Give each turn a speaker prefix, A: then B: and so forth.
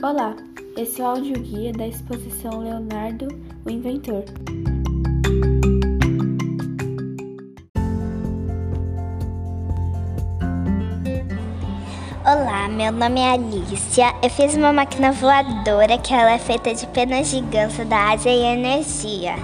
A: Olá, esse é o áudio guia da exposição Leonardo, o Inventor.
B: Olá, meu nome é Alicia. Eu fiz uma máquina voadora que ela é feita de penas de ganso da Ásia e Energia.